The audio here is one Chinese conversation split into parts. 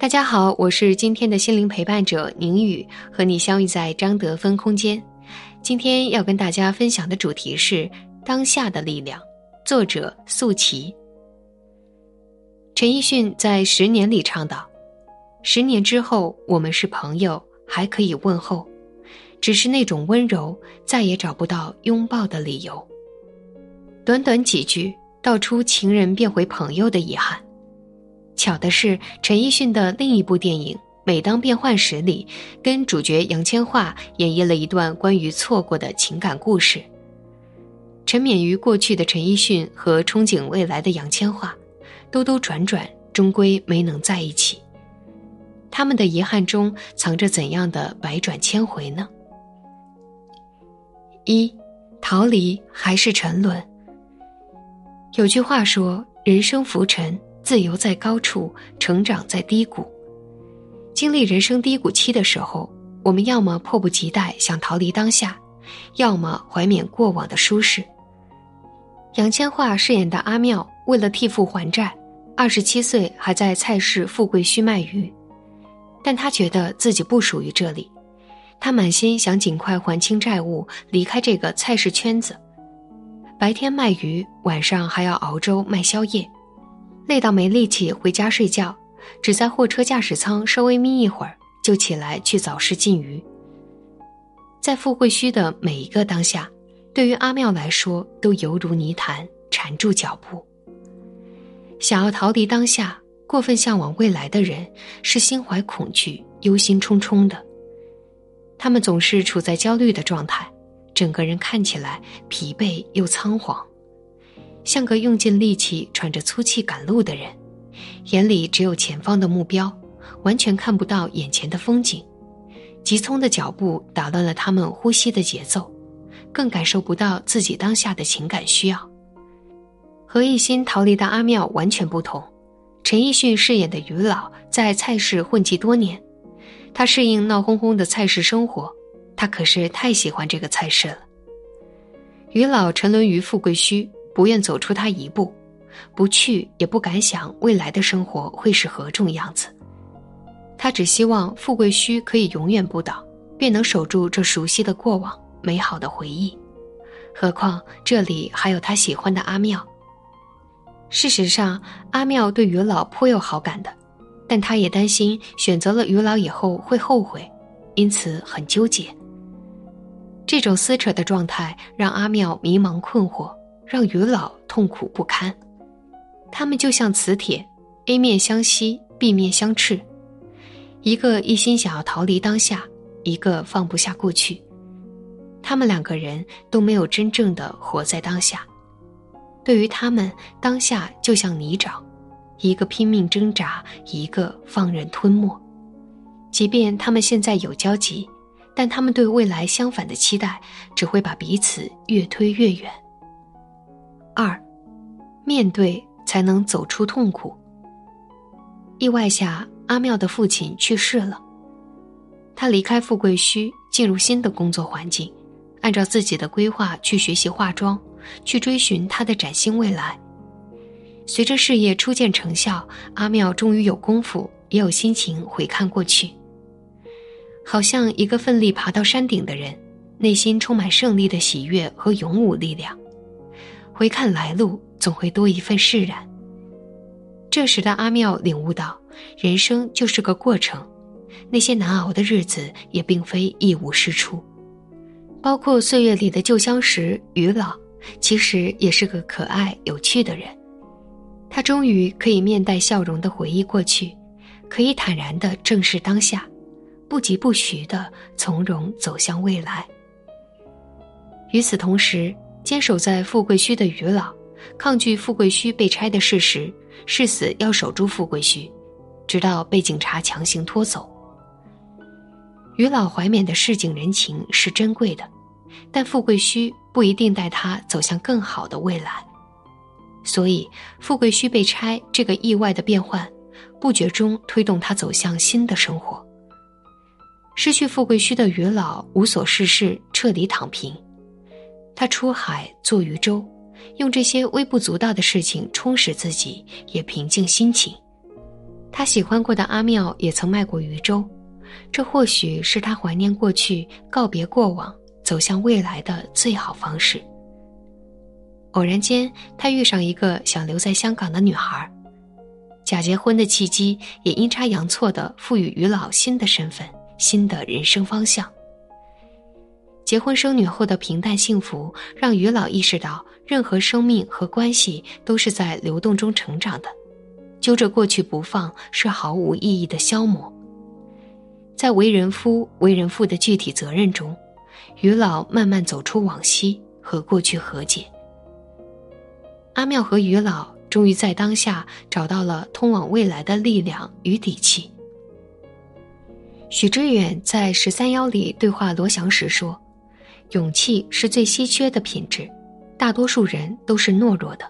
大家好，我是今天的心灵陪伴者宁宇，和你相遇在张德芬空间。今天要跟大家分享的主题是当下的力量，作者素琪。陈奕迅在《十年》里唱道：“十年之后，我们是朋友，还可以问候，只是那种温柔再也找不到拥抱的理由。”短短几句，道出情人变回朋友的遗憾。巧的是，陈奕迅的另一部电影《每当变幻时》里，跟主角杨千嬅演绎了一段关于错过的情感故事。沉湎于过去的陈奕迅和憧憬未来的杨千嬅，兜兜转转，终归没能在一起。他们的遗憾中藏着怎样的百转千回呢？一，逃离还是沉沦？有句话说：“人生浮沉。”自由在高处，成长在低谷。经历人生低谷期的时候，我们要么迫不及待想逃离当下，要么怀缅过往的舒适。杨千嬅饰演的阿妙，为了替父还债，二十七岁还在菜市富贵墟卖鱼，但她觉得自己不属于这里，她满心想尽快还清债务，离开这个菜市圈子。白天卖鱼，晚上还要熬粥卖宵夜。累到没力气回家睡觉，只在货车驾驶舱稍微眯一会儿，就起来去早市进鱼。在富贵墟的每一个当下，对于阿妙来说都犹如泥潭，缠住脚步。想要逃离当下，过分向往未来的人，是心怀恐惧、忧心忡忡的。他们总是处在焦虑的状态，整个人看起来疲惫又仓皇。像个用尽力气、喘着粗气赶路的人，眼里只有前方的目标，完全看不到眼前的风景。急匆的脚步打乱了他们呼吸的节奏，更感受不到自己当下的情感需要。和一心逃离的阿妙完全不同。陈奕迅饰演的于老在菜市混迹多年，他适应闹哄哄的菜市生活，他可是太喜欢这个菜市了。于老沉沦于富贵墟。不愿走出他一步，不去也不敢想未来的生活会是何种样子。他只希望富贵墟可以永远不倒，便能守住这熟悉的过往、美好的回忆。何况这里还有他喜欢的阿妙。事实上，阿妙对于老颇有好感的，但他也担心选择了于老以后会后悔，因此很纠结。这种撕扯的状态让阿妙迷茫困惑。让于老痛苦不堪，他们就像磁铁，A 面相吸，B 面相斥，一个一心想要逃离当下，一个放不下过去，他们两个人都没有真正的活在当下。对于他们，当下就像泥沼，一个拼命挣扎，一个放任吞没。即便他们现在有交集，但他们对未来相反的期待，只会把彼此越推越远。二，面对才能走出痛苦。意外下，阿妙的父亲去世了。他离开富贵墟，进入新的工作环境，按照自己的规划去学习化妆，去追寻他的崭新未来。随着事业初见成效，阿妙终于有功夫，也有心情回看过去。好像一个奋力爬到山顶的人，内心充满胜利的喜悦和勇武力量。回看来路，总会多一份释然。这时的阿妙领悟到，人生就是个过程，那些难熬的日子也并非一无是处。包括岁月里的旧相识于老，其实也是个可爱有趣的人。他终于可以面带笑容的回忆过去，可以坦然的正视当下，不疾不徐的从容走向未来。与此同时。坚守在富贵墟的余老，抗拒富贵墟被拆的事实，誓死要守住富贵墟，直到被警察强行拖走。余老怀缅的市井人情是珍贵的，但富贵墟不一定带他走向更好的未来。所以，富贵虚被拆这个意外的变换，不觉中推动他走向新的生活。失去富贵虚的余老无所事事，彻底躺平。他出海做渔舟，用这些微不足道的事情充实自己，也平静心情。他喜欢过的阿妙也曾卖过渔舟，这或许是他怀念过去、告别过往、走向未来的最好方式。偶然间，他遇上一个想留在香港的女孩，假结婚的契机也阴差阳错地赋予余老新的身份。新的人生方向。结婚生女后的平淡幸福，让于老意识到，任何生命和关系都是在流动中成长的，揪着过去不放是毫无意义的消磨。在为人夫、为人父的具体责任中，于老慢慢走出往昔，和过去和解。阿妙和于老终于在当下找到了通往未来的力量与底气。许知远在《十三邀》里对话罗翔时说：“勇气是最稀缺的品质，大多数人都是懦弱的。”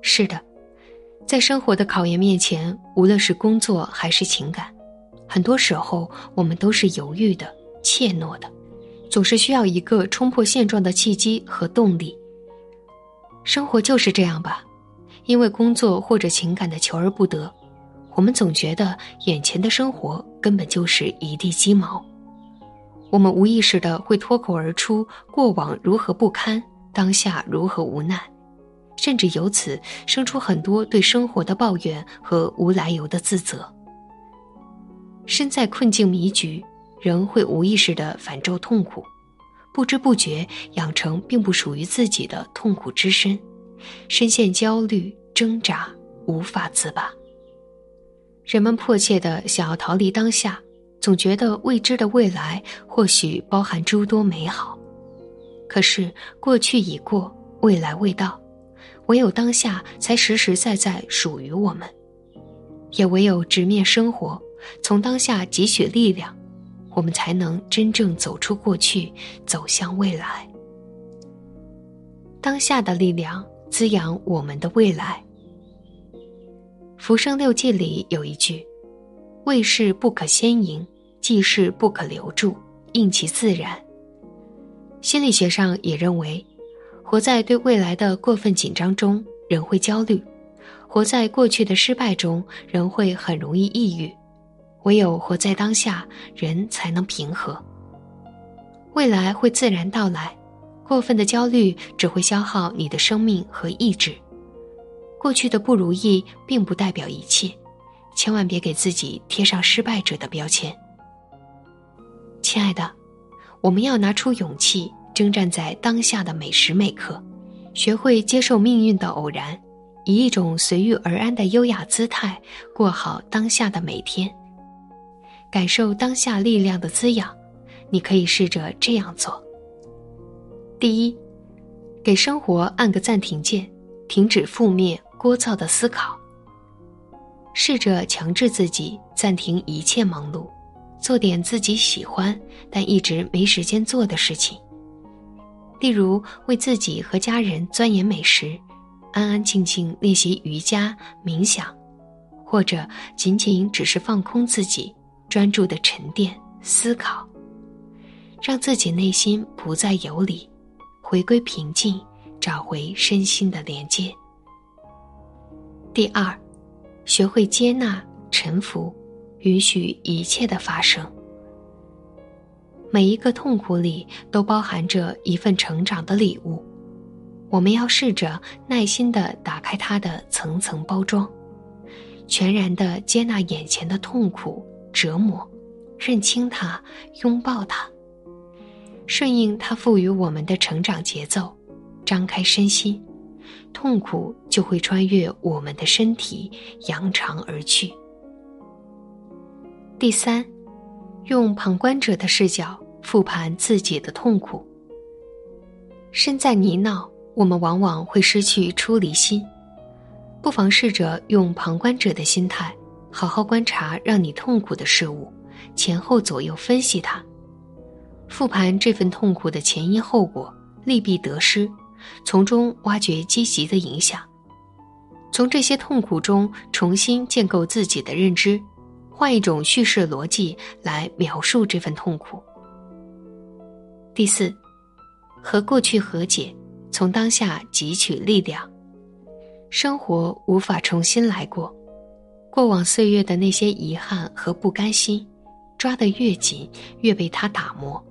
是的，在生活的考验面前，无论是工作还是情感，很多时候我们都是犹豫的、怯懦的，总是需要一个冲破现状的契机和动力。生活就是这样吧，因为工作或者情感的求而不得。我们总觉得眼前的生活根本就是一地鸡毛，我们无意识的会脱口而出过往如何不堪，当下如何无奈，甚至由此生出很多对生活的抱怨和无来由的自责。身在困境迷局，仍会无意识的反咒痛苦，不知不觉养成并不属于自己的痛苦之身，深陷焦虑挣扎，无法自拔。人们迫切的想要逃离当下，总觉得未知的未来或许包含诸多美好。可是过去已过，未来未到，唯有当下才实实在在属于我们。也唯有直面生活，从当下汲取力量，我们才能真正走出过去，走向未来。当下的力量滋养我们的未来。《浮生六记》里有一句：“未事不可先迎，既是不可留住，应其自然。”心理学上也认为，活在对未来的过分紧张中，人会焦虑；活在过去的失败中，人会很容易抑郁。唯有活在当下，人才能平和。未来会自然到来，过分的焦虑只会消耗你的生命和意志。过去的不如意并不代表一切，千万别给自己贴上失败者的标签。亲爱的，我们要拿出勇气，征战在当下的每时每刻，学会接受命运的偶然，以一种随遇而安的优雅姿态过好当下的每天，感受当下力量的滋养。你可以试着这样做：第一，给生活按个暂停键，停止负面。聒噪的思考。试着强制自己暂停一切忙碌，做点自己喜欢但一直没时间做的事情。例如，为自己和家人钻研美食，安安静静练习瑜伽冥想，或者仅仅只是放空自己，专注的沉淀思考，让自己内心不再游离，回归平静，找回身心的连接。第二，学会接纳、臣服，允许一切的发生。每一个痛苦里都包含着一份成长的礼物，我们要试着耐心的打开它的层层包装，全然的接纳眼前的痛苦折磨，认清它，拥抱它，顺应它赋予我们的成长节奏，张开身心。痛苦就会穿越我们的身体，扬长而去。第三，用旁观者的视角复盘自己的痛苦。身在泥淖，我们往往会失去出离心，不妨试着用旁观者的心态，好好观察让你痛苦的事物，前后左右分析它，复盘这份痛苦的前因后果、利弊得失，从中挖掘积极的影响，从这些痛苦中重新建构自己的认知，换一种叙事逻辑来描述这份痛苦。第四，和过去和解，从当下汲取力量。生活无法重新来过，过往岁月的那些遗憾和不甘心，抓得越紧，越被他打磨。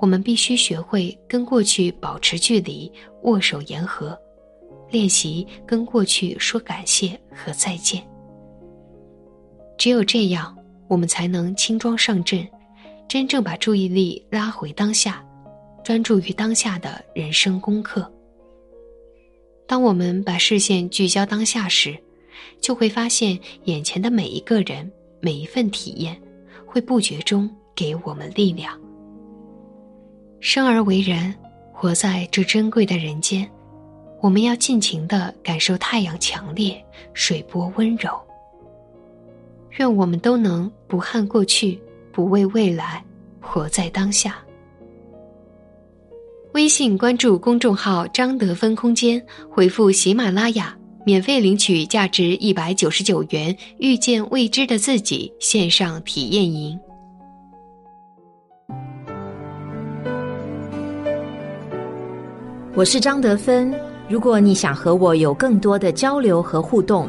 我们必须学会跟过去保持距离，握手言和，练习跟过去说感谢和再见。只有这样，我们才能轻装上阵，真正把注意力拉回当下，专注于当下的人生功课。当我们把视线聚焦当下时，就会发现眼前的每一个人、每一份体验，会不觉中给我们力量。生而为人，活在这珍贵的人间，我们要尽情的感受太阳强烈，水波温柔。愿我们都能不憾过去，不畏未来，活在当下。微信关注公众号“张德芬空间”，回复“喜马拉雅”，免费领取价值一百九十九元《遇见未知的自己》线上体验营。我是张德芬，如果你想和我有更多的交流和互动，